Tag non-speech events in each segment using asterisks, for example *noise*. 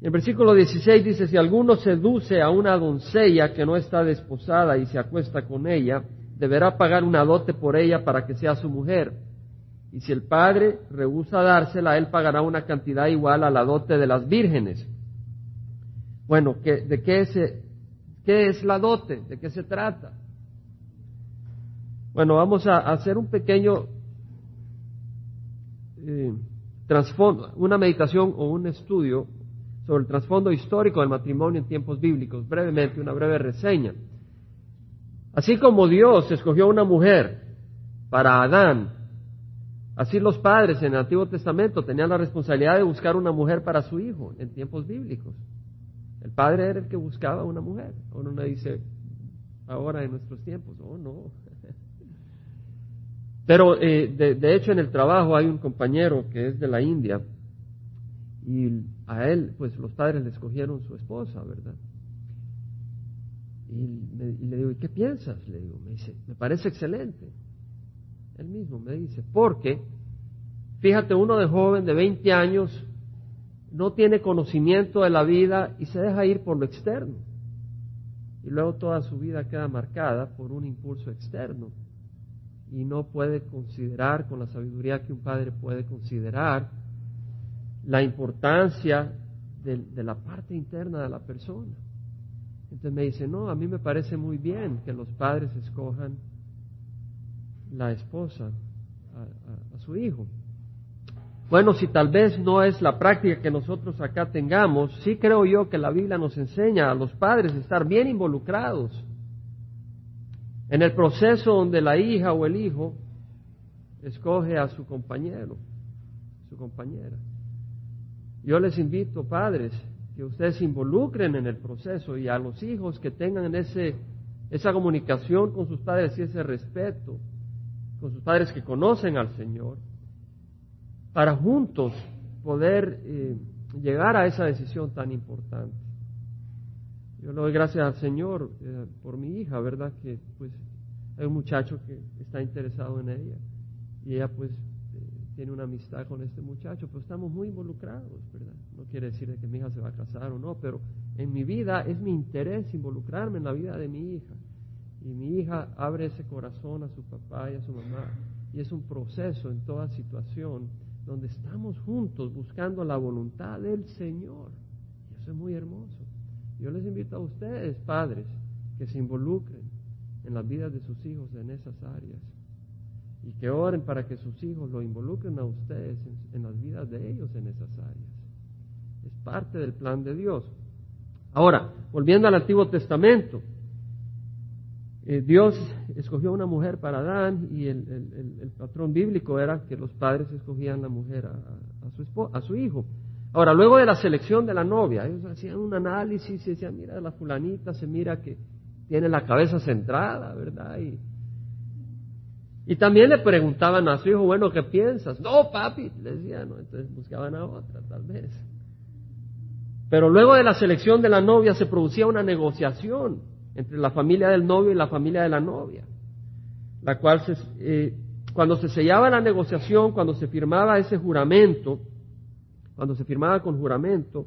El versículo 16 dice, si alguno seduce a una doncella que no está desposada y se acuesta con ella, deberá pagar una dote por ella para que sea su mujer. Y si el padre rehúsa dársela, él pagará una cantidad igual a la dote de las vírgenes. Bueno, ¿de qué es, qué es la dote? ¿De qué se trata? Bueno, vamos a hacer un pequeño eh, una meditación o un estudio sobre el trasfondo histórico del matrimonio en tiempos bíblicos, brevemente, una breve reseña. Así como Dios escogió una mujer para Adán, así los padres en el Antiguo Testamento tenían la responsabilidad de buscar una mujer para su hijo en tiempos bíblicos. El padre era el que buscaba una mujer. Uno no dice ahora en nuestros tiempos, oh no. *laughs* Pero eh, de, hecho en el trabajo hay un compañero que es de la India y a él pues los padres le escogieron su esposa, ¿verdad? Y, le digo, ¿y qué piensas? Le digo, me dice, me parece excelente. Él mismo me dice, porque, fíjate, uno de joven de 20 años no tiene conocimiento de la vida y se deja ir por lo externo. Y luego toda su vida queda marcada por un impulso externo y no puede considerar con la sabiduría que un padre puede considerar la importancia de, de la parte interna de la persona. Entonces me dice, no, a mí me parece muy bien que los padres escojan la esposa a, su hijo. Bueno, si tal vez no es la práctica que nosotros acá tengamos, sí creo yo que la Biblia nos enseña a los padres a estar bien involucrados en el proceso donde la hija o el hijo escoge a su compañero, su compañera. Yo les invito, padres, que ustedes se involucren en el proceso y a los hijos que tengan ese, esa comunicación con sus padres y ese respeto, con sus padres que conocen al Señor, para juntos poder eh, llegar a esa decisión tan importante. Yo le doy gracias al Señor eh, por mi hija, ¿verdad? Que pues hay un muchacho que está interesado en ella y ella pues tiene una amistad con este muchacho, pero estamos muy involucrados, ¿verdad? No quiere decir que mi hija se va a casar o no, pero en mi vida es mi interés involucrarme en la vida de mi hija. Y mi hija abre ese corazón a su papá y a su mamá. Y es un proceso en toda situación donde estamos juntos buscando la voluntad del Señor. Y eso es muy hermoso. Yo les invito a ustedes, padres, que se involucren en las vidas de sus hijos en esas áreas y que oren para que sus hijos lo involucren a ustedes en, las vidas de ellos en esas áreas. Es parte del plan de Dios. Ahora, volviendo al Antiguo Testamento, eh, Dios escogió una mujer para Adán y el, patrón bíblico era que los padres escogían la mujer a, su a su hijo. Ahora, luego de la selección de la novia, ellos hacían un análisis y decían, mira, la fulanita se mira que tiene la cabeza centrada, ¿verdad? Y, y también le preguntaban a su hijo, bueno, ¿qué piensas? No, papi, le decían, no, entonces buscaban a otra, tal vez. Pero luego de la selección de la novia se producía una negociación entre la familia del novio y la familia de la novia, la cual se, eh, cuando se sellaba la negociación, cuando se firmaba ese juramento, cuando se firmaba con juramento,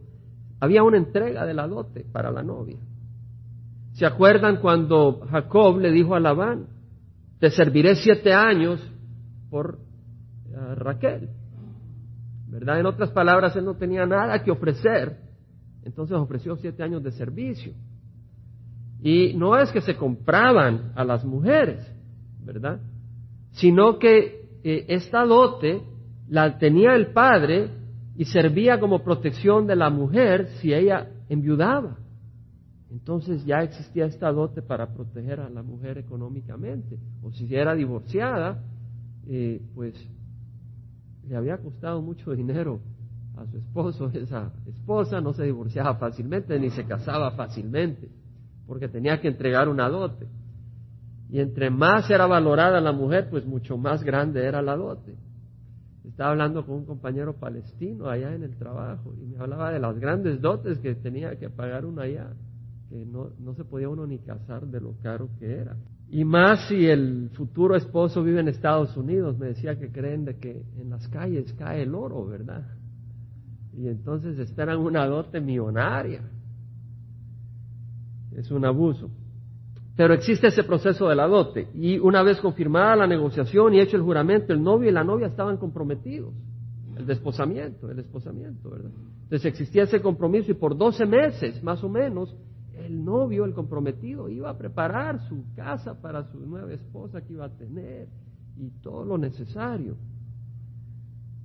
había una entrega de la dote para la novia. ¿Se acuerdan cuando Jacob le dijo a Labán, te serviré siete años por eh, Raquel. ¿Verdad? En otras palabras, él no tenía nada que ofrecer, entonces ofreció siete años de servicio. Y no es que se compraban a las mujeres, ¿verdad? Sino que eh, esta dote la tenía el padre y servía como protección de la mujer si ella enviudaba. Entonces ya existía esta dote para proteger a la mujer económicamente. O si era divorciada, eh, pues le había costado mucho dinero a su esposo. *laughs* Esa esposa no se divorciaba fácilmente ni se casaba fácilmente, porque tenía que entregar una dote. Y entre más era valorada la mujer, pues mucho más grande era la dote. Estaba hablando con un compañero palestino allá en el trabajo y me hablaba de las grandes dotes que tenía que pagar uno allá no, no se podía uno ni casar de lo caro que era. Y más si el futuro esposo vive en Estados Unidos, me decía que creen de que en las calles cae el oro, ¿verdad? y entonces esperan una dote millonaria. Es un abuso. Pero existe ese proceso de la dote y una vez confirmada la negociación y hecho el juramento, el novio y la novia estaban comprometidos. El desposamiento, el desposamiento, ¿verdad? Entonces existía ese compromiso y por 12 meses, más o menos, el novio, el comprometido, iba a preparar su casa para su nueva esposa que iba a tener y todo lo necesario.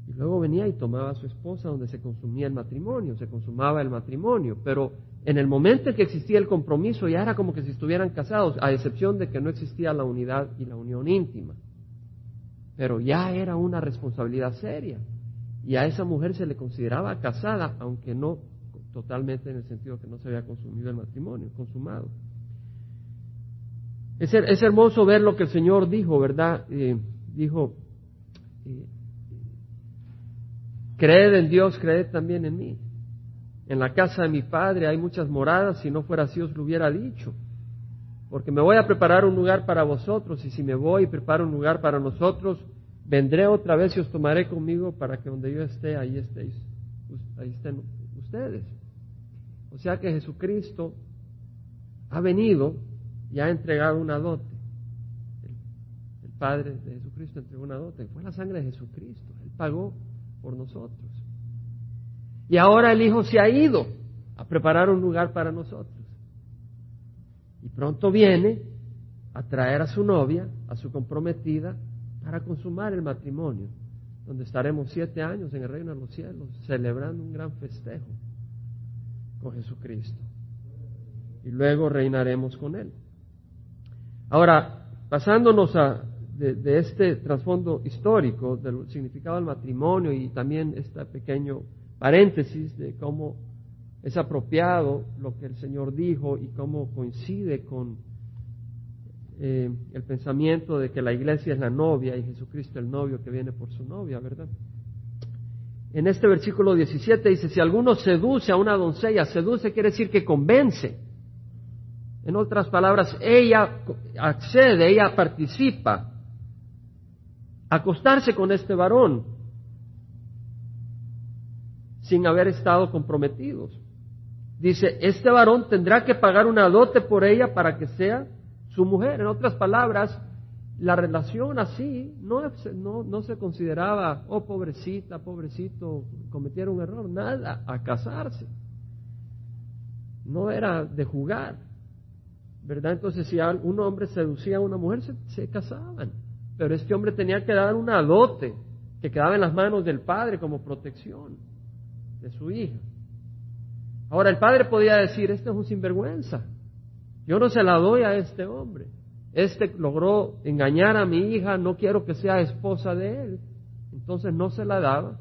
Y luego venía y tomaba a su esposa donde se consumía el matrimonio, se consumaba el matrimonio. Pero en el momento en que existía el compromiso ya era como que si estuvieran casados, a excepción de que no existía la unidad y la unión íntima. Pero ya era una responsabilidad seria. Y a esa mujer se le consideraba casada, aunque no totalmente en el sentido que no se había consumido el matrimonio, consumado. Es, hermoso ver lo que el Señor dijo, ¿verdad? Eh, dijo, eh, creed en Dios, creed también en mí. En la casa de mi Padre hay muchas moradas, si no fuera así os lo hubiera dicho. Porque me voy a preparar un lugar para vosotros, y si me voy y preparo un lugar para nosotros, vendré otra vez y os tomaré conmigo para que donde yo esté, ahí estéis, ahí estén ustedes. O sea que Jesucristo ha venido y ha entregado una dote. El, Padre de Jesucristo entregó una dote. Fue la sangre de Jesucristo. Él pagó por nosotros. Y ahora el Hijo se ha ido a preparar un lugar para nosotros. Y pronto viene a traer a su novia, a su comprometida, para consumar el matrimonio, donde estaremos siete años en el reino de los cielos, celebrando un gran festejo con Jesucristo. Y luego reinaremos con Él. Ahora, pasándonos a, de, este trasfondo histórico del significado del matrimonio y también este pequeño paréntesis de cómo es apropiado lo que el Señor dijo y cómo coincide con eh, el pensamiento de que la iglesia es la novia y Jesucristo el novio que viene por su novia, ¿verdad? En este versículo 17 dice, si alguno seduce a una doncella, seduce quiere decir que convence. En otras palabras, ella accede, ella participa. Acostarse con este varón sin haber estado comprometidos. Dice, este varón tendrá que pagar una dote por ella para que sea su mujer. En otras palabras, la relación así no, no, no, se consideraba, oh pobrecita, pobrecito, cometieron un error, nada, a casarse. No era de jugar, ¿verdad? Entonces si un hombre seducía a una mujer, se, se casaban, pero este hombre tenía que dar una dote que quedaba en las manos del padre como protección de su hija. Ahora el padre podía decir, este es un sinvergüenza, yo no se la doy a este hombre este logró engañar a mi hija, no quiero que sea esposa de él. Entonces no se la daba,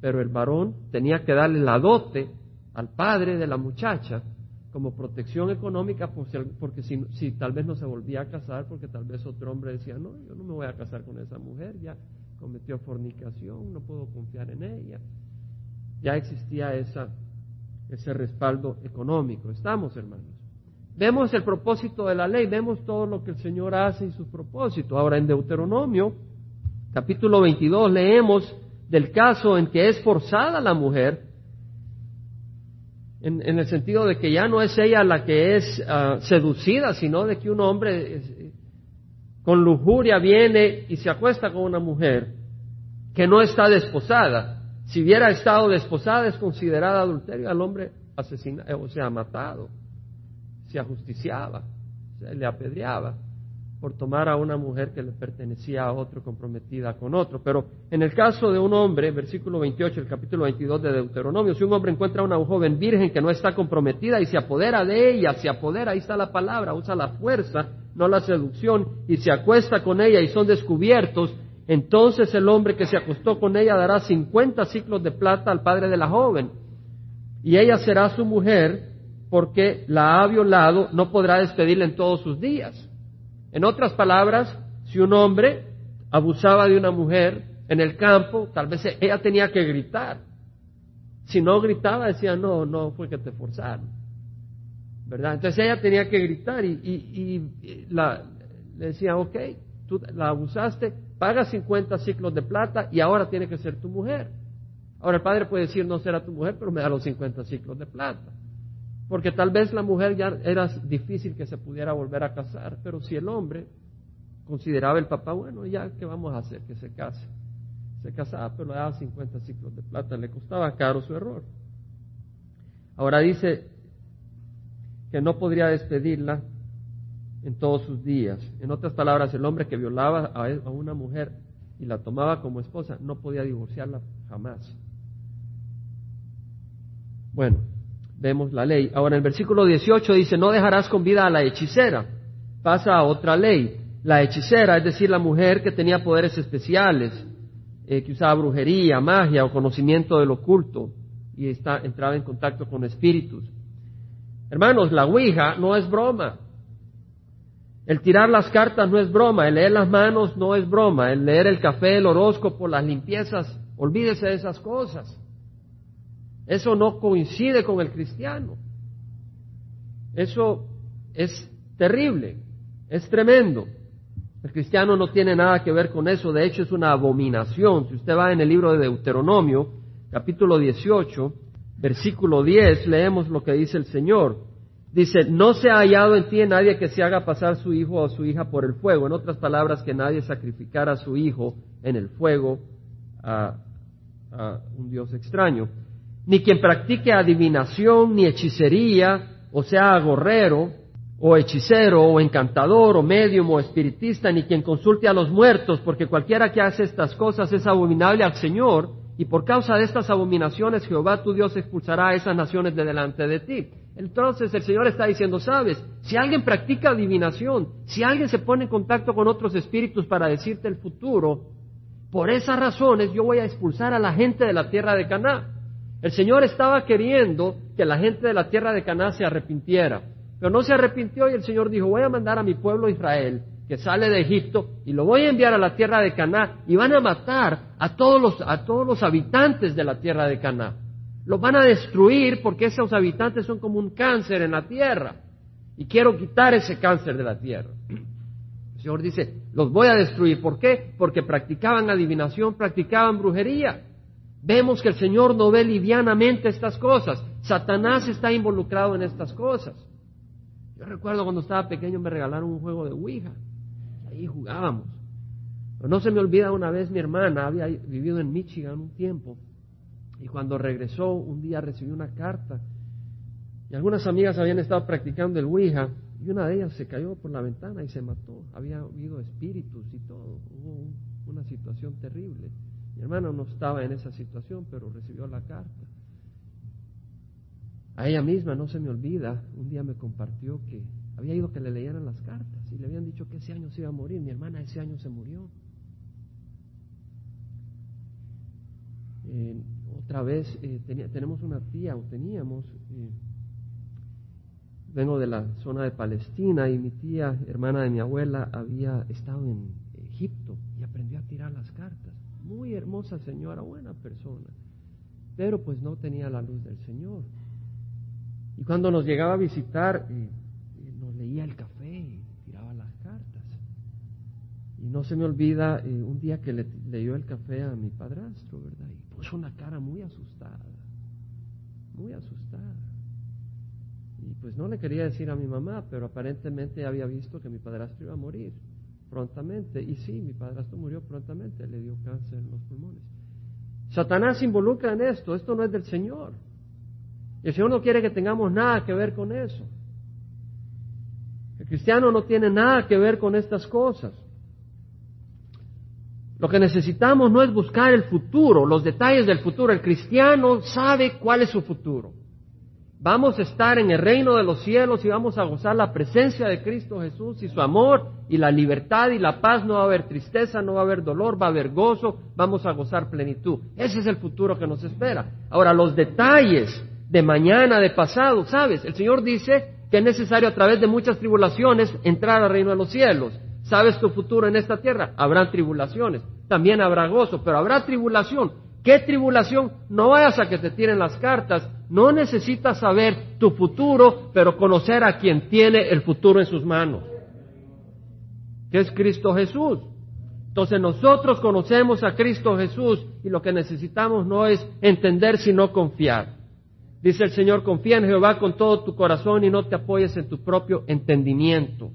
pero el varón tenía que darle la dote al padre de la muchacha como protección económica porque si, si, tal vez no se volvía a casar, porque tal vez otro hombre decía, no, yo no me voy a casar con esa mujer, ya cometió fornicación, no puedo confiar en ella. Ya existía esa, ese respaldo económico. Estamos, hermanos. Vemos el propósito de la ley, vemos todo lo que el Señor hace y sus propósitos. Ahora en Deuteronomio, capítulo 22, leemos del caso en que es forzada la mujer, en, el sentido de que ya no es ella la que es ah, seducida, sino de que un hombre con lujuria viene y se acuesta con una mujer que no está desposada. Si hubiera estado desposada es considerada adulterio al hombre asesina, o sea, matado se ajusticiaba, se le apedreaba por tomar a una mujer que le pertenecía a otro, comprometida con otro. Pero en el caso de un hombre, versículo 28, el capítulo 22 de Deuteronomio, si un hombre encuentra a una joven virgen que no está comprometida y se apodera de ella, se apodera, ahí está la palabra, usa la fuerza, no la seducción, y se acuesta con ella y son descubiertos, entonces el hombre que se acostó con ella dará 50 ciclos de plata al padre de la joven, y ella será su mujer, porque la ha violado, no podrá despedirla en todos sus días. En otras palabras, si un hombre abusaba de una mujer en el campo, tal vez ella tenía que gritar. Si no gritaba, decía, no, no fue que te forzaron. ¿Verdad? Entonces ella tenía que gritar y, la, le decía, ok, tú la abusaste, paga 50 ciclos de plata y ahora tiene que ser tu mujer. Ahora el padre puede decir, no será tu mujer, pero me da los 50 ciclos de plata. Porque tal vez la mujer ya era difícil que se pudiera volver a casar, pero si el hombre consideraba el papá, bueno, ya, ¿qué vamos a hacer? Que se case. Se casaba, pero le daba 50 ciclos de plata, le costaba caro su error. Ahora dice que no podría despedirla en todos sus días. En otras palabras, el hombre que violaba a una mujer y la tomaba como esposa no podía divorciarla jamás. Bueno, vemos la ley. Ahora en el versículo 18 dice, no dejarás con vida a la hechicera. Pasa a otra ley. La hechicera, es decir, la mujer que tenía poderes especiales, eh, que usaba brujería, magia o conocimiento del oculto y está, entraba en contacto con espíritus. Hermanos, la Ouija no es broma. El tirar las cartas no es broma, el leer las manos no es broma, el leer el café, el horóscopo, las limpiezas, olvídese de esas cosas. Eso no coincide con el cristiano. Eso es terrible, es tremendo. El cristiano no tiene nada que ver con eso, de hecho es una abominación. Si usted va en el libro de Deuteronomio, capítulo 18, versículo 10, leemos lo que dice el Señor. Dice, no se ha hallado en ti nadie que se haga pasar su hijo o su hija por el fuego. En otras palabras, que nadie sacrificara a su hijo en el fuego a, a un Dios extraño ni quien practique adivinación, ni hechicería, o sea, agorrero, o hechicero, o encantador, o medium, o espiritista, ni quien consulte a los muertos, porque cualquiera que hace estas cosas es abominable al Señor, y por causa de estas abominaciones Jehová tu Dios expulsará a esas naciones de delante de ti. Entonces el Señor está diciendo, sabes, si alguien practica adivinación, si alguien se pone en contacto con otros espíritus para decirte el futuro, por esas razones yo voy a expulsar a la gente de la tierra de Canaán. El Señor estaba queriendo que la gente de la tierra de Canaán se arrepintiera, pero no se arrepintió y el Señor dijo, voy a mandar a mi pueblo Israel que sale de Egipto y lo voy a enviar a la tierra de Canaán y van a matar a todos los, a todos los habitantes de la tierra de Canaán. Los van a destruir porque esos habitantes son como un cáncer en la tierra y quiero quitar ese cáncer de la tierra. El Señor dice, los voy a destruir. ¿Por qué? Porque practicaban adivinación, practicaban brujería. Vemos que el Señor no ve livianamente estas cosas. Satanás está involucrado en estas cosas. Yo recuerdo cuando estaba pequeño me regalaron un juego de Ouija. Ahí jugábamos. Pero no se me olvida una vez mi hermana había vivido en Michigan un tiempo y cuando regresó un día recibió una carta y algunas amigas habían estado practicando el Ouija y una de ellas se cayó por la ventana y se mató. Había habido espíritus y todo. Hubo una situación terrible. Mi hermano no estaba en esa situación, pero recibió la carta. A ella misma, no se me olvida, un día me compartió que había ido que le leyeran las cartas y le habían dicho que ese año se iba a morir. Mi hermana ese año se murió. Eh, otra vez eh, tenemos una tía, o teníamos, eh, vengo de la zona de Palestina y mi tía, hermana de mi abuela, había estado en Egipto y aprendió a tirar las cartas muy hermosa señora, buena persona, pero pues no tenía la luz del Señor. Y cuando nos llegaba a visitar, eh, eh, nos leía el café y tiraba las cartas. Y no se me olvida eh, un día que le leyó el café a mi padrastro, ¿verdad? Y puso una cara muy asustada, muy asustada. Y pues no le quería decir a mi mamá, pero aparentemente había visto que mi padrastro iba a morir prontamente. Y sí, mi padrastro murió prontamente, le dio cáncer en los pulmones. Satanás se involucra en esto, esto no es del Señor. El Señor no quiere que tengamos nada que ver con eso. El cristiano no tiene nada que ver con estas cosas. Lo que necesitamos no es buscar el futuro, los detalles del futuro. El cristiano sabe cuál es su futuro. Vamos a estar en el reino de los cielos y vamos a gozar la presencia de Cristo Jesús y su amor y la libertad y la paz. No va a haber tristeza, no va a haber dolor, va a haber gozo, vamos a gozar plenitud. Ese es el futuro que nos espera. Ahora, los detalles de mañana, de pasado, ¿sabes? El Señor dice que es necesario a través de muchas tribulaciones entrar al reino de los cielos. ¿Sabes tu futuro en esta tierra? Habrán tribulaciones, también habrá gozo, pero habrá tribulación. ¿Qué tribulación? No vayas a que te tiren las cartas. No necesitas saber tu futuro, pero conocer a quien tiene el futuro en sus manos. Que es Cristo Jesús. Entonces nosotros conocemos a Cristo Jesús y lo que necesitamos no es entender sino confiar. Dice el Señor, confía en Jehová con todo tu corazón y no te apoyes en tu propio entendimiento.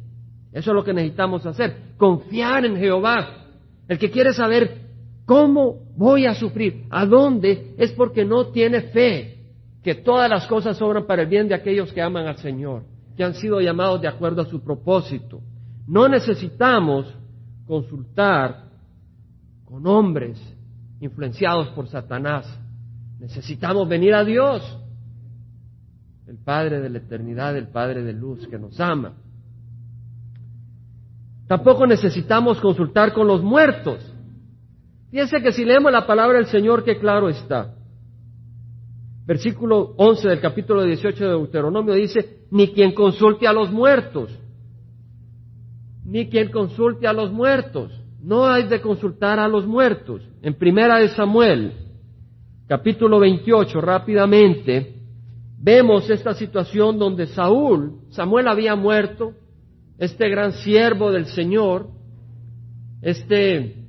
Eso es lo que necesitamos hacer, confiar en Jehová. El que quiere saber cómo voy a sufrir, a dónde, es porque no tiene fe que todas las cosas obran para el bien de aquellos que aman al Señor, que han sido llamados de acuerdo a su propósito. No necesitamos consultar con hombres influenciados por Satanás. Necesitamos venir a Dios el Padre de la eternidad, el Padre de luz que nos ama. Tampoco necesitamos consultar con los muertos. Fíjense que si leemos la palabra del Señor, qué claro está. Versículo 11 del capítulo 18 de Deuteronomio dice, ni quien consulte a los muertos, ni quien consulte a los muertos. No hay de consultar a los muertos. En primera de Samuel, capítulo 28, rápidamente, vemos esta situación donde Saúl, Samuel había muerto, este gran siervo del Señor, este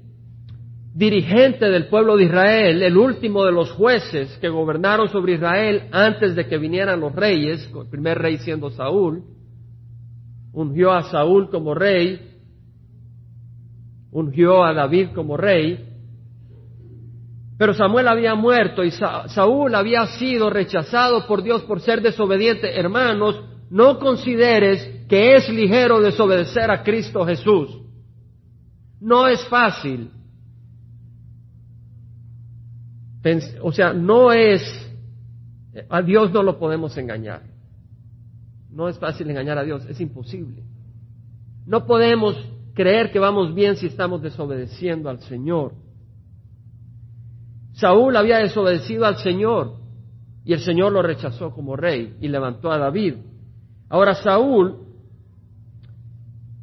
dirigente del pueblo de Israel, el último de los jueces que gobernaron sobre Israel antes de que vinieran los reyes, el primer rey siendo Saúl, ungió a Saúl como rey, ungió a David como rey, pero Samuel había muerto y Saúl había sido rechazado por Dios por ser desobediente. Hermanos, no consideres que es ligero desobedecer a Cristo Jesús. No es fácil. O sea, no es, a Dios no lo podemos engañar. No es fácil engañar a Dios, es imposible. No podemos creer que vamos bien si estamos desobedeciendo al Señor. Saúl había desobedecido al Señor y el Señor lo rechazó como rey y levantó a David. Ahora Saúl,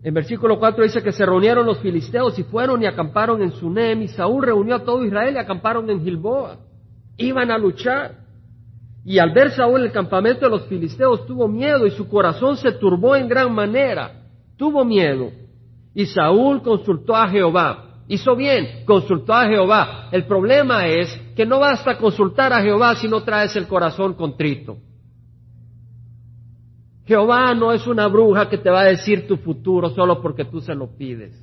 en versículo 4 dice que se reunieron los filisteos y fueron y acamparon en Sunem y Saúl reunió a todo Israel y acamparon en Gilboa. Iban a luchar. Y al ver Saúl el campamento de los filisteos tuvo miedo y su corazón se turbó en gran manera. Tuvo miedo. Y Saúl consultó a Jehová. Hizo bien, consultó a Jehová. El problema es que no basta consultar a Jehová si no traes el corazón contrito. Jehová no es una bruja que te va a decir tu futuro solo porque tú se lo pides.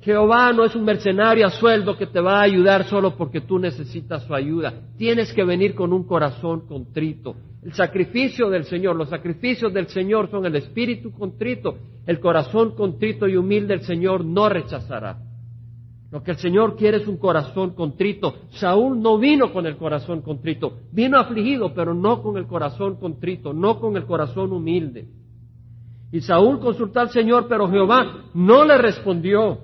Jehová no es un mercenario a sueldo que te va a ayudar solo porque tú necesitas su ayuda. Tienes que venir con un corazón contrito. El sacrificio del Señor, los sacrificios del Señor son el espíritu contrito. El corazón contrito y humilde del Señor no rechazará. Lo que el Señor quiere es un corazón contrito. Saúl no vino con el corazón contrito, vino afligido, pero no con el corazón contrito, no con el corazón humilde. Y Saúl consultó al Señor, pero Jehová no le respondió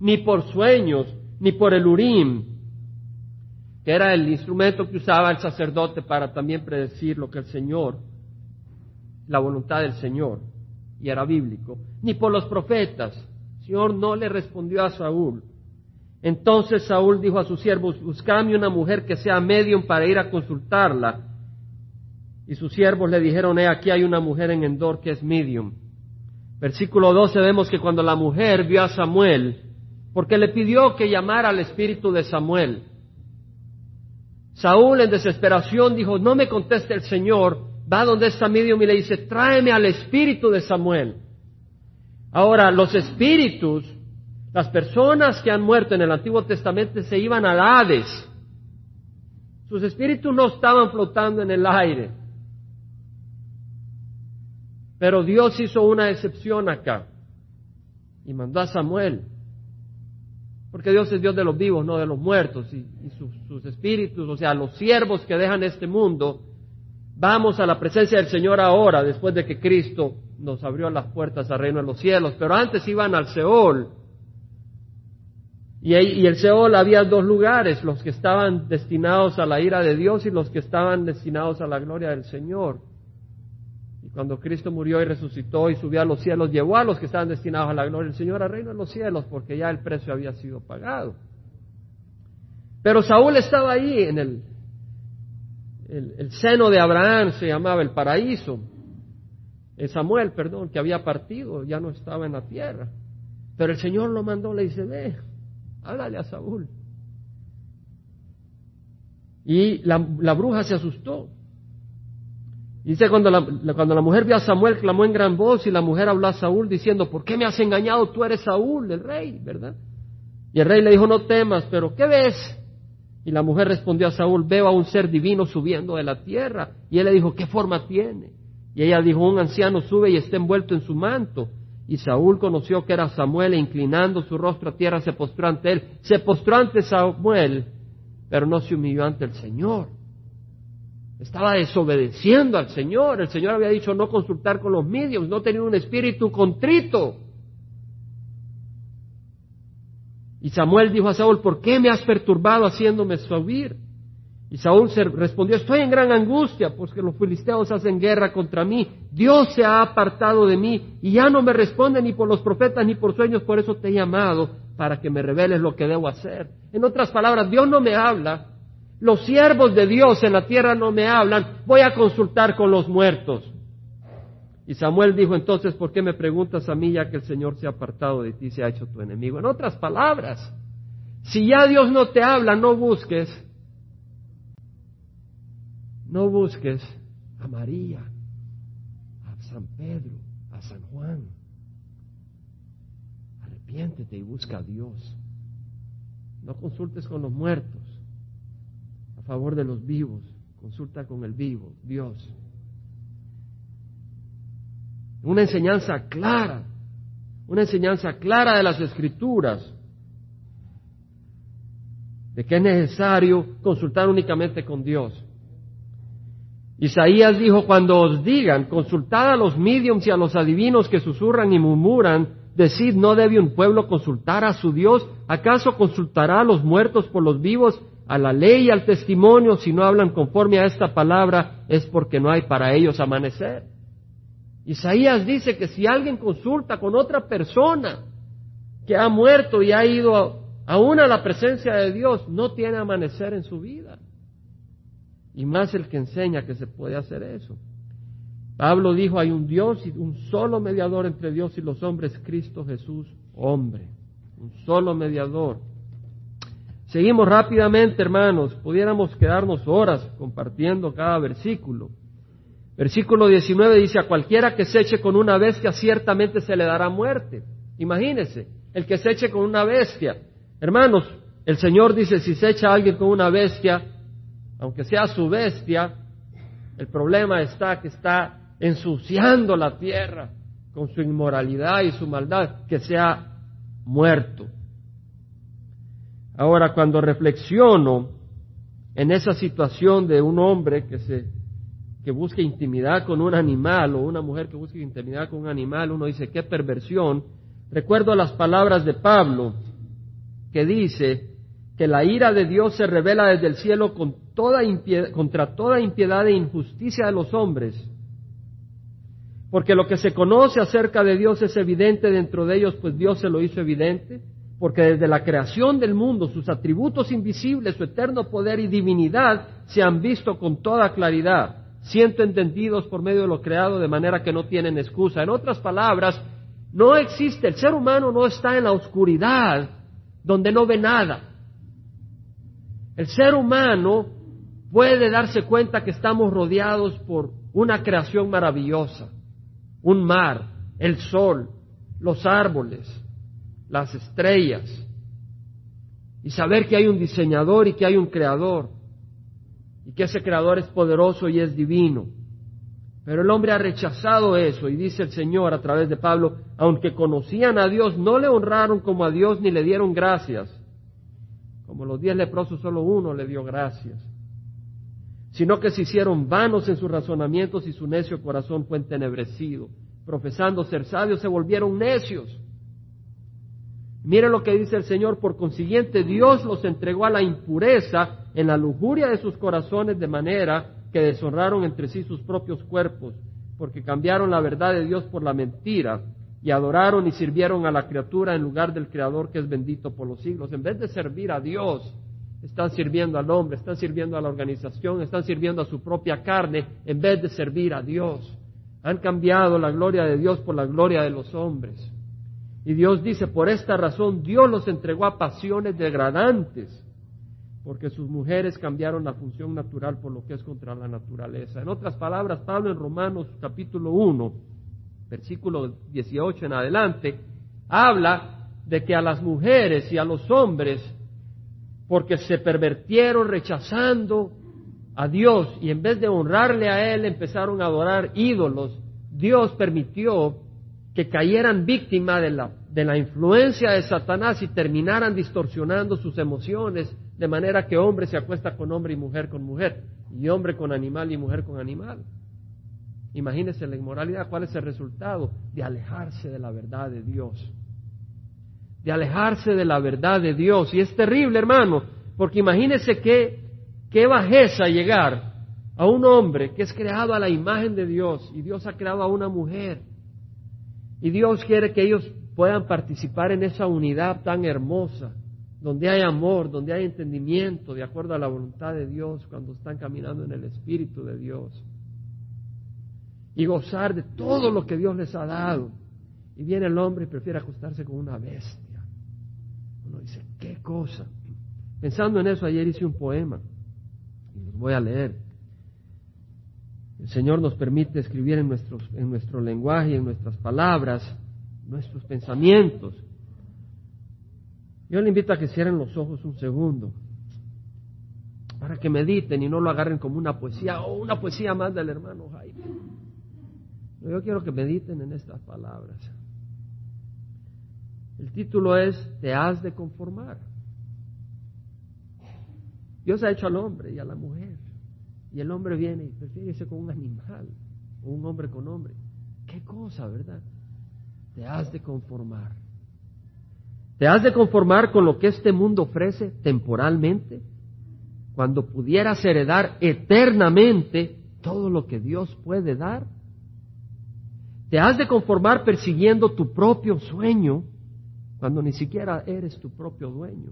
ni por sueños, ni por el urim, que era el instrumento que usaba el sacerdote para también predecir lo que el Señor, la voluntad del Señor, y era bíblico, ni por los profetas. El Señor no le respondió a Saúl. Entonces Saúl dijo a sus siervos, buscadme una mujer que sea medium para ir a consultarla. Y sus siervos le dijeron, he aquí hay una mujer en Endor que es medium. Versículo 12 vemos que cuando la mujer vio a Samuel, porque le pidió que llamara al espíritu de Samuel. Saúl en desesperación dijo, no me conteste el Señor, va donde está medium y le dice, tráeme al espíritu de Samuel. Ahora, los espíritus, las personas que han muerto en el Antiguo Testamento se iban al Hades. Sus espíritus no estaban flotando en el aire. Pero Dios hizo una excepción acá y mandó a Samuel. Porque Dios es Dios de los vivos, no de los muertos. Y, sus, espíritus, o sea, los siervos que dejan este mundo, vamos a la presencia del Señor ahora, después de que Cristo nos abrió las puertas al reino de los cielos. Pero antes iban al Seol. Y, y el Seol había dos lugares, los que estaban destinados a la ira de Dios y los que estaban destinados a la gloria del Señor cuando Cristo murió y resucitó y subió a los cielos, llevó a los que estaban destinados a la gloria del Señor al reino de los cielos, porque ya el precio había sido pagado. Pero Saúl estaba ahí en el, el, seno de Abraham, se llamaba el paraíso. El Samuel, perdón, que había partido, ya no estaba en la tierra. Pero el Señor lo mandó, le dice, ve, háblale a Saúl. Y la, bruja se asustó. Dice, cuando la, cuando la mujer vio a Samuel, clamó en gran voz y la mujer habló a Saúl diciendo, ¿por qué me has engañado? Tú eres Saúl, el rey, ¿verdad? Y el rey le dijo, no temas, pero ¿qué ves? Y la mujer respondió a Saúl, veo a un ser divino subiendo de la tierra. Y él le dijo, ¿qué forma tiene? Y ella dijo, un anciano sube y está envuelto en su manto. Y Saúl conoció que era Samuel e inclinando su rostro a tierra se postró ante él. Se postró ante Samuel, pero no se humilló ante el Señor. Estaba desobedeciendo al Señor. El Señor había dicho no consultar con los medios, no tener un espíritu contrito. Y Samuel dijo a Saúl, ¿por qué me has perturbado haciéndome subir? Y Saúl se respondió, estoy en gran angustia, porque los filisteos hacen guerra contra mí. Dios se ha apartado de mí y ya no me responde ni por los profetas ni por sueños, por eso te he llamado para que me reveles lo que debo hacer. En otras palabras, Dios no me habla, los siervos de Dios en la tierra no me hablan, voy a consultar con los muertos. Y Samuel dijo entonces, ¿por qué me preguntas a mí ya que el Señor se ha apartado de ti, se ha hecho tu enemigo? En otras palabras, si ya Dios no te habla, no busques, no busques a María, a San Pedro, a San Juan. Arrepiéntete y busca a Dios. No consultes con los muertos a favor de los vivos, consulta con el vivo, Dios una enseñanza clara, una enseñanza clara de las escrituras, de que es necesario consultar únicamente con Dios. Isaías dijo, cuando os digan, consultad a los mediums y a los adivinos que susurran y murmuran, decid, ¿no debe un pueblo consultar a su Dios? ¿Acaso consultará a los muertos por los vivos, a la ley y al testimonio? Si no hablan conforme a esta palabra, es porque no hay para ellos amanecer. Isaías dice que si alguien consulta con otra persona que ha muerto y ha ido aún a la presencia de Dios, no tiene amanecer en su vida. Y más el que enseña que se puede hacer eso. Pablo dijo, hay un Dios y un solo mediador entre Dios y los hombres, Cristo Jesús, hombre. Un solo mediador. Seguimos rápidamente, hermanos. Pudiéramos quedarnos horas compartiendo cada versículo. Versículo 19 dice, a cualquiera que se eche con una bestia ciertamente se le dará muerte. Imagínense, el que se eche con una bestia. Hermanos, el Señor dice, si se echa alguien con una bestia, aunque sea su bestia, el problema está que está ensuciando la tierra con su inmoralidad y su maldad, que sea muerto. Ahora, cuando reflexiono en esa situación de un hombre que se que busque intimidad con un animal o una mujer que busque intimidad con un animal, uno dice, qué perversión. Recuerdo las palabras de Pablo que dice que la ira de Dios se revela desde el cielo con toda contra toda impiedad e injusticia de los hombres. Porque lo que se conoce acerca de Dios es evidente dentro de ellos, pues Dios se lo hizo evidente. Porque desde la creación del mundo sus atributos invisibles, su eterno poder y divinidad se han visto con toda claridad siento entendidos por medio de lo creado de manera que no tienen excusa. En otras palabras, no existe, el ser humano no está en la oscuridad donde no ve nada. El ser humano puede darse cuenta que estamos rodeados por una creación maravillosa, un mar, el sol, los árboles, las estrellas, y saber que hay un diseñador y que hay un creador y que ese creador es poderoso y es divino. Pero el hombre ha rechazado eso y dice el Señor a través de Pablo, aunque conocían a Dios, no le honraron como a Dios ni le dieron gracias. Como los diez leprosos, solo uno le dio gracias. Sino que se hicieron vanos en sus razonamientos y su necio corazón fue entenebrecido. Profesando ser sabios, se volvieron necios Mire lo que dice el Señor, por consiguiente Dios los entregó a la impureza en la lujuria de sus corazones de manera que deshonraron entre sí sus propios cuerpos, porque cambiaron la verdad de Dios por la mentira y adoraron y sirvieron a la criatura en lugar del Creador que es bendito por los siglos. En vez de servir a Dios, están sirviendo al hombre, están sirviendo a la organización, están sirviendo a su propia carne en vez de servir a Dios. Han cambiado la gloria de Dios por la gloria de los hombres. Y Dios dice, por esta razón Dios los entregó a pasiones degradantes, porque sus mujeres cambiaron la función natural por lo que es contra la naturaleza. En otras palabras, Pablo en Romanos capítulo 1, versículo 18 en adelante, habla de que a las mujeres y a los hombres, porque se pervertieron rechazando a Dios y en vez de honrarle a Él empezaron a adorar ídolos, Dios permitió que cayeran víctimas de la, de la influencia de Satanás y terminaran distorsionando sus emociones, de manera que hombre se acuesta con hombre y mujer con mujer, y hombre con animal y mujer con animal. Imagínense la inmoralidad, ¿cuál es el resultado? De alejarse de la verdad de Dios. De alejarse de la verdad de Dios. Y es terrible, hermano, porque imagínense qué, qué bajeza llegar a un hombre que es creado a la imagen de Dios y Dios ha creado a una mujer y Dios quiere que ellos puedan participar en esa unidad tan hermosa, donde hay amor, donde hay entendimiento, de acuerdo a la voluntad de Dios, cuando están caminando en el Espíritu de Dios. Y gozar de todo lo que Dios les ha dado. Y viene el hombre y prefiere ajustarse con una bestia. Uno dice, ¿qué cosa? Pensando en eso, ayer hice un poema. Y los voy a leer. El Señor nos permite escribir en, en nuestro lenguaje en nuestras palabras nuestros pensamientos. Yo le invito a que cierren los ojos un segundo para que mediten y no lo agarren como una poesía o una poesía más del hermano Jaime. Yo quiero que mediten en estas palabras. El título es Te has de conformar. Dios ha hecho al hombre y a la mujer. Y el hombre viene y prefiere con un animal o un hombre con hombre. ¿Qué cosa, verdad? Te has de conformar. Te has de conformar con lo que este mundo ofrece temporalmente, cuando pudieras heredar eternamente todo lo que Dios puede dar. Te has de conformar persiguiendo tu propio sueño, cuando ni siquiera eres tu propio dueño.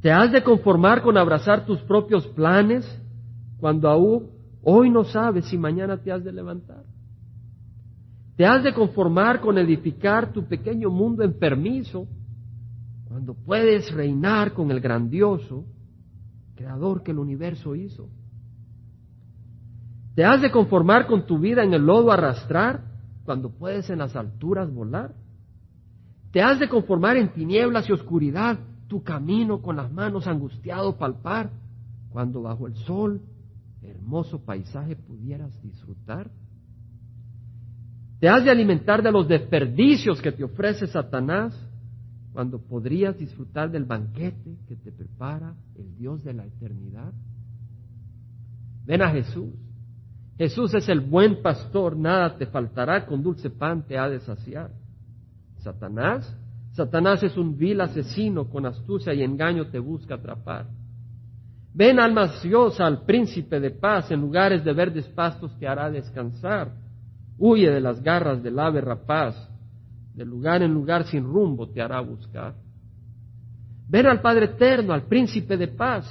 ¿Te has de conformar con abrazar tus propios planes cuando aún hoy no sabes si mañana te has de levantar? ¿Te has de conformar con edificar tu pequeño mundo enfermizo cuando puedes reinar con el grandioso creador que el universo hizo? ¿Te has de conformar con tu vida en el lodo arrastrar cuando puedes en las alturas volar? ¿Te has de conformar en tinieblas y oscuridad tu camino con las manos angustiado palpar, cuando bajo el sol, hermoso paisaje pudieras disfrutar? ¿Te has de alimentar de los desperdicios que te ofrece Satanás cuando podrías disfrutar del banquete que te prepara el Dios de la eternidad? Ven a Jesús. Jesús es el buen pastor, nada te faltará, con dulce pan te ha de saciar. Satanás Satanás es un vil asesino, con astucia y engaño te busca atrapar. Ven alma ansiosa al príncipe de paz, en lugares de verdes pastos te hará descansar. Huye de las garras del ave rapaz, de lugar en lugar sin rumbo te hará buscar. Ven al Padre eterno, al príncipe de paz.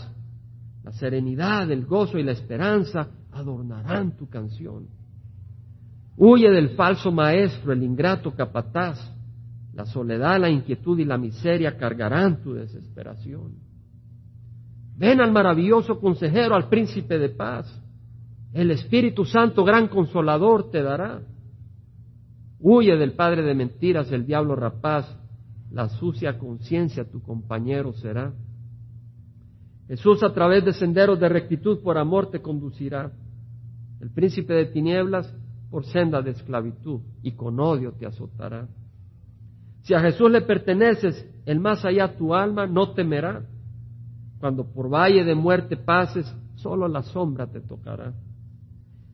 La serenidad, el gozo y la esperanza adornarán tu canción. Huye del falso maestro, el ingrato capataz la soledad, la inquietud y la miseria cargarán tu desesperación. Ven al maravilloso consejero, al príncipe de paz. El Espíritu Santo, gran consolador, te dará. Huye del padre de mentiras, el diablo rapaz. La sucia conciencia tu compañero será. Jesús a través de senderos de rectitud por amor te conducirá. El príncipe de tinieblas por senda de esclavitud y con odio te azotará. Si a Jesús le perteneces, el más allá tu alma no temerá. Cuando por valle de muerte pases, solo la sombra te tocará.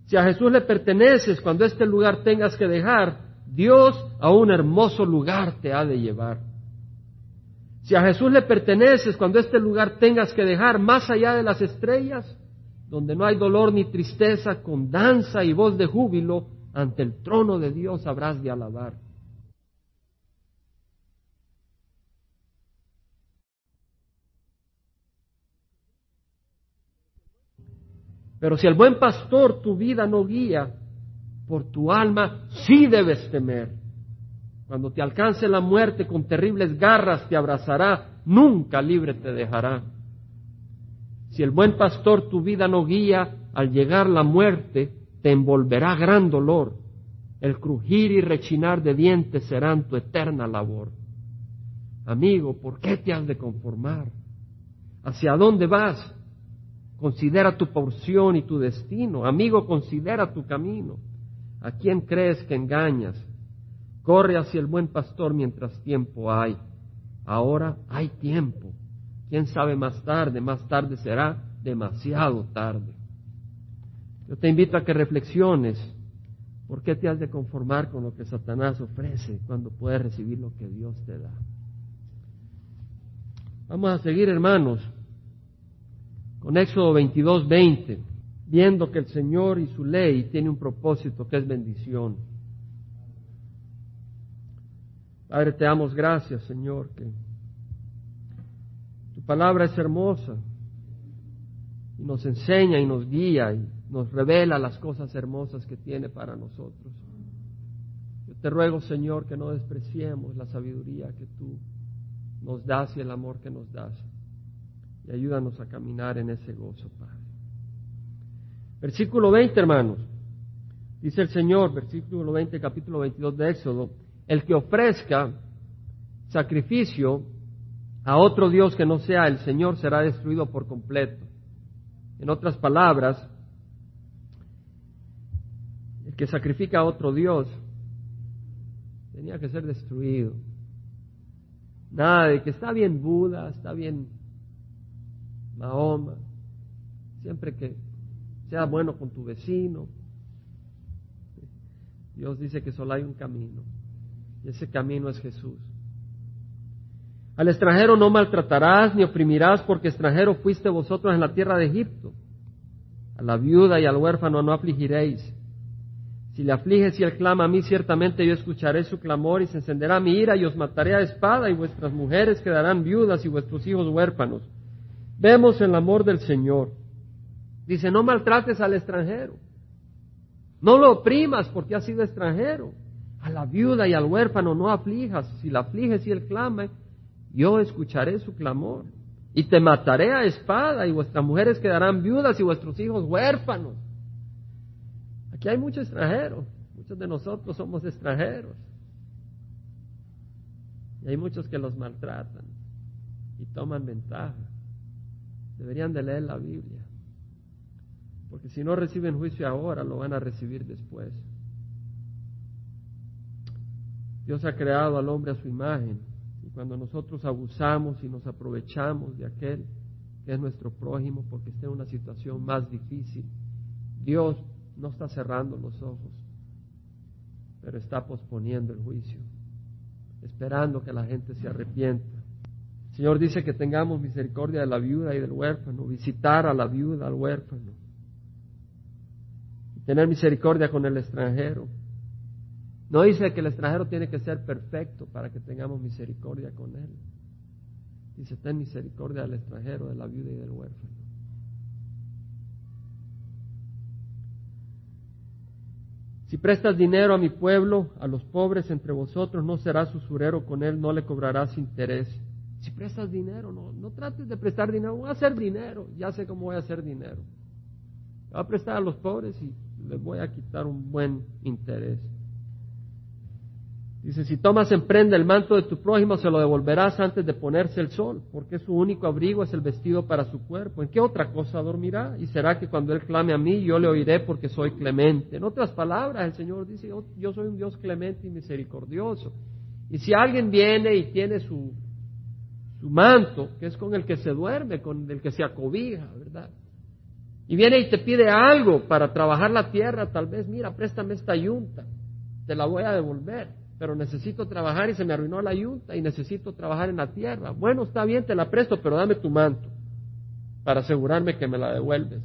Si a Jesús le perteneces, cuando este lugar tengas que dejar, Dios a un hermoso lugar te ha de llevar. Si a Jesús le perteneces, cuando este lugar tengas que dejar, más allá de las estrellas, donde no hay dolor ni tristeza, con danza y voz de júbilo, ante el trono de Dios habrás de alabar. Pero si el buen pastor tu vida no guía, por tu alma sí debes temer. Cuando te alcance la muerte con terribles garras te abrazará, nunca libre te dejará. Si el buen pastor tu vida no guía, al llegar la muerte te envolverá gran dolor. El crujir y rechinar de dientes serán tu eterna labor. Amigo, ¿por qué te has de conformar? ¿Hacia dónde vas? Considera tu porción y tu destino. Amigo, considera tu camino. ¿A quién crees que engañas? Corre hacia el buen pastor mientras tiempo hay. Ahora hay tiempo. ¿Quién sabe más tarde? Más tarde será demasiado tarde. Yo te invito a que reflexiones. ¿Por qué te has de conformar con lo que Satanás ofrece cuando puedes recibir lo que Dios te da? Vamos a seguir, hermanos, con Éxodo 22, 20, viendo que el Señor y su ley tiene un propósito que es bendición. Padre, te damos gracias, Señor, que palabra es hermosa y nos enseña y nos guía y nos revela las cosas hermosas que tiene para nosotros. Yo te ruego, Señor, que no despreciemos la sabiduría que tú nos das y el amor que nos das. Y ayúdanos a caminar en ese gozo, Padre. Versículo 20, hermanos. Dice el Señor, versículo 20, capítulo 22 de Éxodo, el que ofrezca sacrificio a otro Dios que no sea el Señor será destruido por completo. En otras palabras, el que sacrifica a otro Dios tenía que ser destruido. Nada de que está bien Buda, está bien Mahoma, siempre que sea bueno con tu vecino. Dios dice que solo hay un camino y ese camino es Jesús. Al extranjero no maltratarás ni oprimirás, porque extranjero fuiste vosotros en la tierra de Egipto. A la viuda y al huérfano no afligiréis. Si le afliges y él clama a mí, ciertamente yo escucharé su clamor y se encenderá mi ira y os mataré a espada y vuestras mujeres quedarán viudas y vuestros hijos huérfanos. Vemos el amor del Señor. Dice, no maltrates al extranjero. No lo oprimas porque ha sido extranjero. A la viuda y al huérfano no aflijas. Si la afliges y él clame, yo escucharé su clamor. Y te mataré a espada y vuestras mujeres quedarán viudas y vuestros hijos huérfanos. Aquí hay muchos extranjeros. Muchos de nosotros somos extranjeros. Y hay muchos que los maltratan y toman ventaja. Deberían de leer la Biblia. Porque si no reciben juicio ahora, lo van a recibir después. Dios ha creado al hombre a su imagen cuando nosotros abusamos y nos aprovechamos de aquel que es nuestro prójimo porque está en una situación más difícil, Dios no está cerrando los ojos, pero está posponiendo el juicio, esperando que la gente se arrepienta. El Señor dice que tengamos misericordia de la viuda y del huérfano, visitar a la viuda, al huérfano, tener misericordia con el extranjero. No dice que el extranjero tiene que ser perfecto para que tengamos misericordia con él. Dice, ten misericordia del extranjero, de la viuda y del huérfano. Si prestas dinero a mi pueblo, a los pobres entre vosotros, no serás usurero con él, no le cobrarás interés. Si prestas dinero, no, no trates de prestar dinero, voy a hacer dinero, ya sé cómo voy a hacer dinero. Voy a prestar a los pobres y les voy a quitar un buen interés. Dice, si tomas en prenda el manto de tu prójimo, se lo devolverás antes de ponerse el sol, porque su único abrigo es el vestido para su cuerpo. ¿En qué otra cosa dormirá? Y será que cuando él clame a mí, yo le oiré porque soy clemente. En otras palabras, el Señor dice, yo, soy un Dios clemente y misericordioso. Y si alguien viene y tiene su, su manto, que es con el que se duerme, con el que se acobija, ¿verdad? Y viene y te pide algo para trabajar la tierra, tal vez, mira, préstame esta yunta, te la voy a devolver pero necesito trabajar y se me arruinó la yunta y necesito trabajar en la tierra. Bueno, está bien, te la presto, pero dame tu manto para asegurarme que me la devuelves.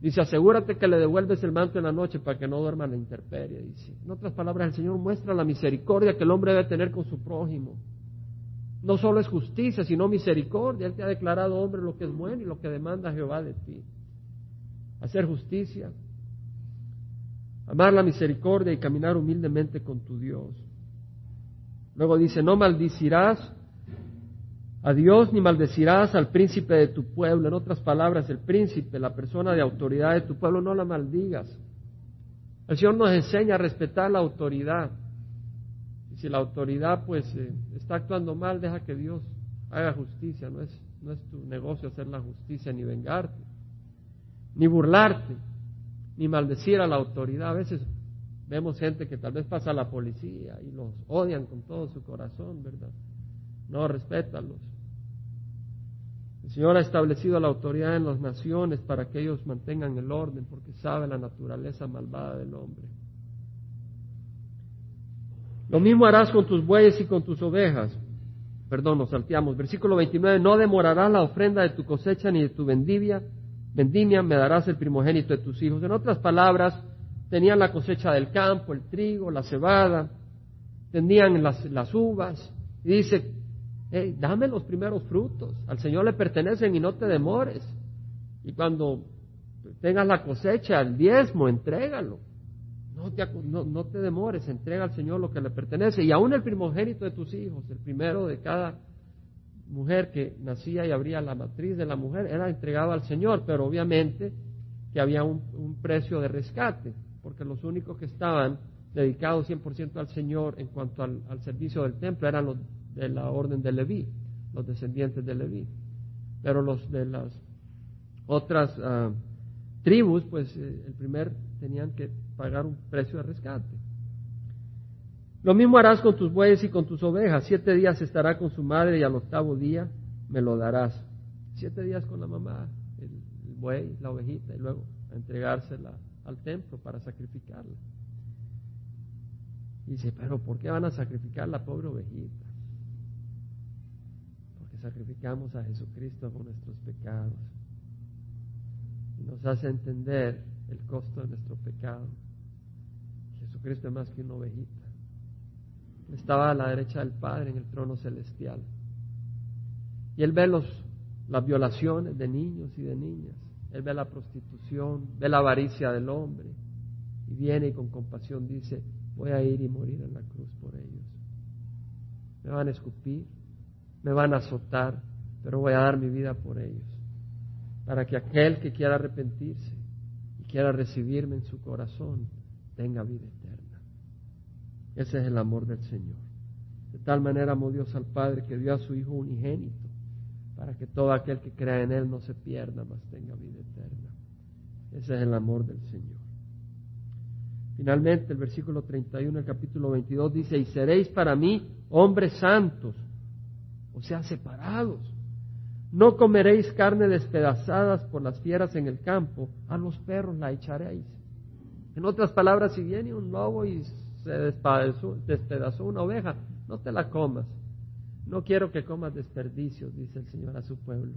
Dice, asegúrate que le devuelves el manto en la noche para que no duerma en la intemperie. Dice, en otras palabras, el Señor muestra la misericordia que el hombre debe tener con su prójimo. No solo es justicia, sino misericordia. Él te ha declarado, hombre, lo que es bueno y lo que demanda Jehová de ti. Hacer justicia, amar la misericordia y caminar humildemente con tu Dios. Luego dice, no maldicirás a Dios ni maldecirás al príncipe de tu pueblo. En otras palabras, el príncipe, la persona de autoridad de tu pueblo, no la maldigas. El Señor nos enseña a respetar la autoridad. Y si la autoridad pues eh, está actuando mal, deja que Dios haga justicia. No es, no es tu negocio hacer la justicia ni vengarte, ni burlarte, ni maldecir a la autoridad. A veces vemos gente que tal vez pasa a la policía y los odian con todo su corazón, ¿verdad? No, respétalos. El Señor ha establecido la autoridad en las naciones para que ellos mantengan el orden, porque sabe la naturaleza malvada del hombre. Lo mismo harás con tus bueyes y con tus ovejas. Perdón, nos salteamos. Versículo 29. No demorarás la ofrenda de tu cosecha ni de tu vendimia. Vendimia me darás el primogénito de tus hijos. En otras palabras, tenían la cosecha del campo, el trigo, la cebada, tenían las, las uvas. Y dice, dame los primeros frutos, al Señor le pertenecen y no te demores. Y cuando tengas la cosecha, el diezmo, entrégalo. No te, no, te demores, entrega al Señor lo que le pertenece. Y aún el primogénito de tus hijos, el primero de cada mujer que nacía y abría la matriz de la mujer, era entregado al Señor, pero obviamente que había un, precio de rescate, porque los únicos que estaban dedicados 100% al Señor en cuanto al, servicio del templo eran los de la orden de Leví, los descendientes de Leví. Pero los de las otras ah, tribus, pues eh, el primer tenían que pagar un precio de rescate. Lo mismo harás con tus bueyes y con tus ovejas. Siete días estará con su madre y al octavo día me lo darás. Siete días con la mamá, el, el buey, la ovejita, y luego a entregársela al templo para sacrificarla. Y dice, pero ¿por qué van a sacrificar la pobre ovejita? sacrificamos a Jesucristo por nuestros pecados. Y nos hace entender el costo de nuestro pecado. Jesucristo es más que una ovejita. Estaba a la derecha del Padre en el trono celestial. Y Él ve los, las violaciones de niños y de niñas. Él ve la prostitución, ve la avaricia del hombre. Y viene y con compasión dice, voy a ir y morir en la cruz por ellos. Me van a escupir, me van a azotar, pero voy a dar mi vida por ellos, para que aquel que quiera arrepentirse y quiera recibirme en su corazón tenga vida eterna. Ese es el amor del Señor. De tal manera amó Dios al Padre que dio a su Hijo unigénito, para que todo aquel que crea en Él no se pierda, mas tenga vida eterna. Ese es el amor del Señor. Finalmente, el versículo 31 del capítulo 22 dice, y seréis para mí hombres santos o sea, separados. No comeréis carne despedazadas por las fieras en el campo, a los perros la echaréis. En otras palabras, si viene un lobo y se despedazó, una oveja, no te la comas. No quiero que comas desperdicios, dice el Señor a su pueblo.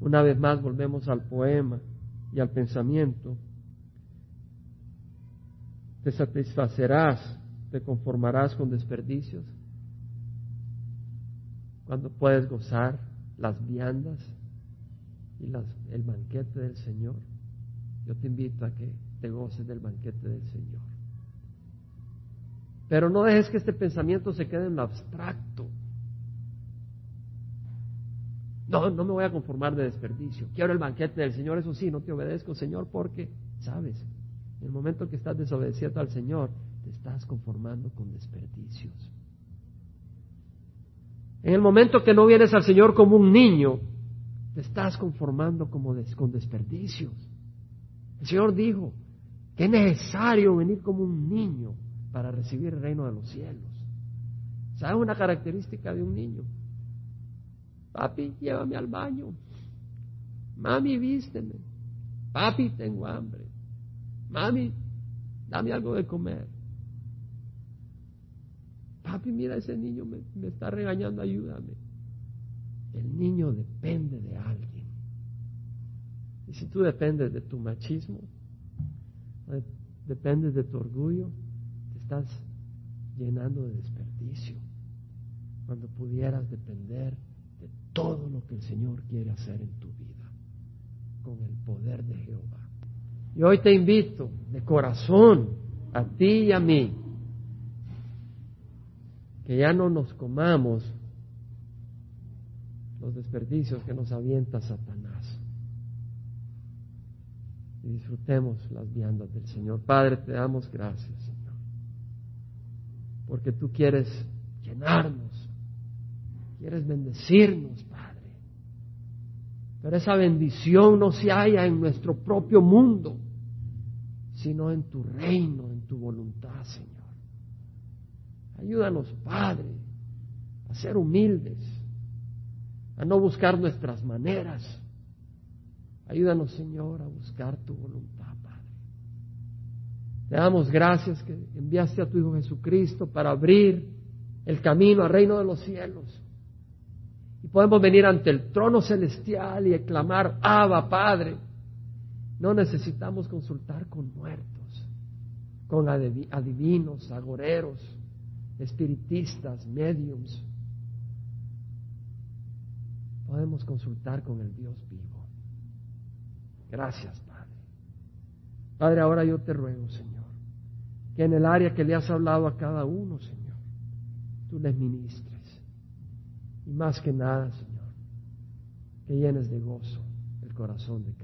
Una vez más volvemos al poema y al pensamiento. Te satisfacerás, te conformarás con desperdicios cuando puedes gozar las viandas y el banquete del Señor. Yo te invito a que te goces del banquete del Señor. Pero no dejes que este pensamiento se quede en lo abstracto. No, no me voy a conformar de desperdicio. Quiero el banquete del Señor. Eso sí, no te obedezco, Señor, porque, sabes, en el momento que estás desobedeciendo al Señor, te estás conformando con desperdicios. En el momento que no vienes al Señor como un niño, te estás conformando como con desperdicios. El Señor dijo que es necesario venir como un niño para recibir el reino de los cielos. ¿Sabes una característica de un niño? Papi, llévame al baño. Mami, vísteme. Papi, tengo hambre. Mami, dame algo de comer. Papi, mira, ese niño me, está regañando, ayúdame. El niño depende de alguien. Y si tú dependes de tu machismo, dependes de tu orgullo, llenando de desperdicio. Cuando pudieras depender de todo lo que el Señor quiere hacer en tu vida, con el poder de Jehová. Y hoy te invito de corazón, a ti y a mí, que ya no nos comamos los desperdicios que nos avienta Satanás. Y disfrutemos las viandas del Señor. Padre, te damos gracias, porque tú quieres llenarnos, quieres bendecirnos, Padre. Pero esa bendición no se halla en nuestro propio mundo, sino en tu reino, en tu voluntad, Señor. Ayúdanos, Padre, a ser humildes, a no buscar nuestras maneras. Ayúdanos, Señor, a buscar tu voluntad. Te damos gracias que enviaste a tu Hijo Jesucristo para abrir el camino al reino de los cielos. Y podemos venir ante el trono celestial y exclamar, Abba, Padre. No necesitamos consultar con muertos, con adivinos, agoreros, espiritistas, mediums. Podemos consultar con el Dios vivo. Gracias, Padre. Padre, ahora yo te ruego, Señor, que en el área que le has hablado a cada uno, Señor, tú les ministres. Y más que nada, Señor, que llenes de gozo el corazón de cada uno.